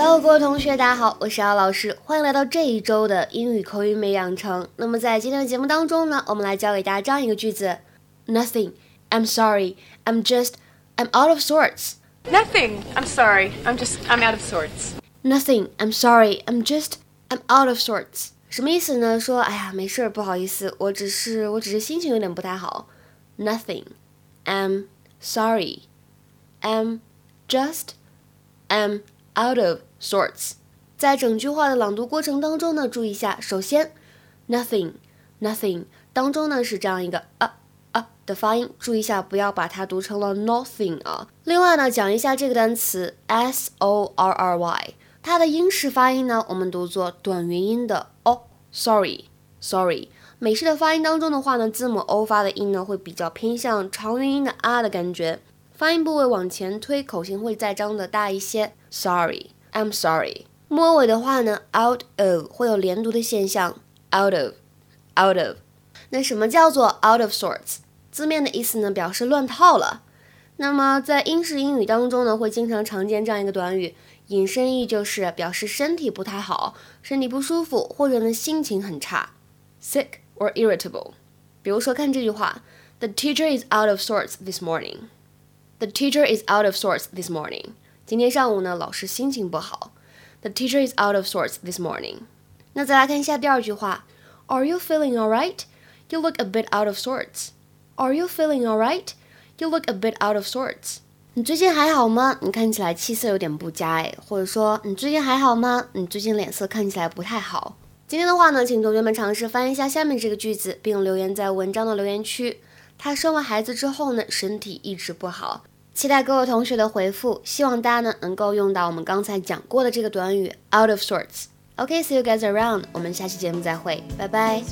Hello，各位同学，大家好，我是姚老师，欢迎来到这一周的英语口语美养成。那么在今天的节目当中呢，我们来教给大家这样一个句子：Nothing. I'm sorry. I'm just. I'm out of sorts. Nothing. I'm sorry. I'm just. I'm out of sorts. Nothing. I'm sorry. I'm just. I'm out of sorts. 什么意思呢？说，哎呀，没事儿，不好意思，我只是，我只是心情有点不太好。Nothing. I'm sorry. I'm just. I'm out of sorts。在整句话的朗读过程当中呢，注意一下，首先，nothing nothing 当中呢是这样一个啊啊的发音，注意一下，不要把它读成了 nothing 啊。另外呢，讲一下这个单词 s o r r y，它的英式发音呢，我们读作短元音的 o，sorry sorry。美式的发音当中的话呢，字母 o 发的音呢会比较偏向长元音的啊的感觉。发音部位往前推，口型会再张的大一些。Sorry，I'm sorry。末尾的话呢，out of 会有连读的现象。Out of，out of。那什么叫做 out of sorts？字面的意思呢，表示乱套了。那么在英式英语当中呢，会经常常见这样一个短语，引申义就是表示身体不太好，身体不舒服，或者呢心情很差，sick or irritable。比如说看这句话，The teacher is out of sorts this morning。The teacher is out of sorts this morning. 今天上午呢，老师心情不好。The teacher is out of sorts this morning. 那再来看一下第二句话，Are you feeling alright? You look a bit out of sorts. Are you feeling alright? You look a bit out of sorts. 你最近还好吗？你看起来气色有点不佳哎，或者说你最近还好吗？你最近脸色看起来不太好。今天的话呢，请同学们尝试翻译一下下面这个句子，并留言在文章的留言区。他生完孩子之后呢，身体一直不好。 期待各位同学的回复，希望大家呢能够用到我们刚才讲过的这个短语 out of sorts。OK，see you guys around，我们下期节目再会，拜拜。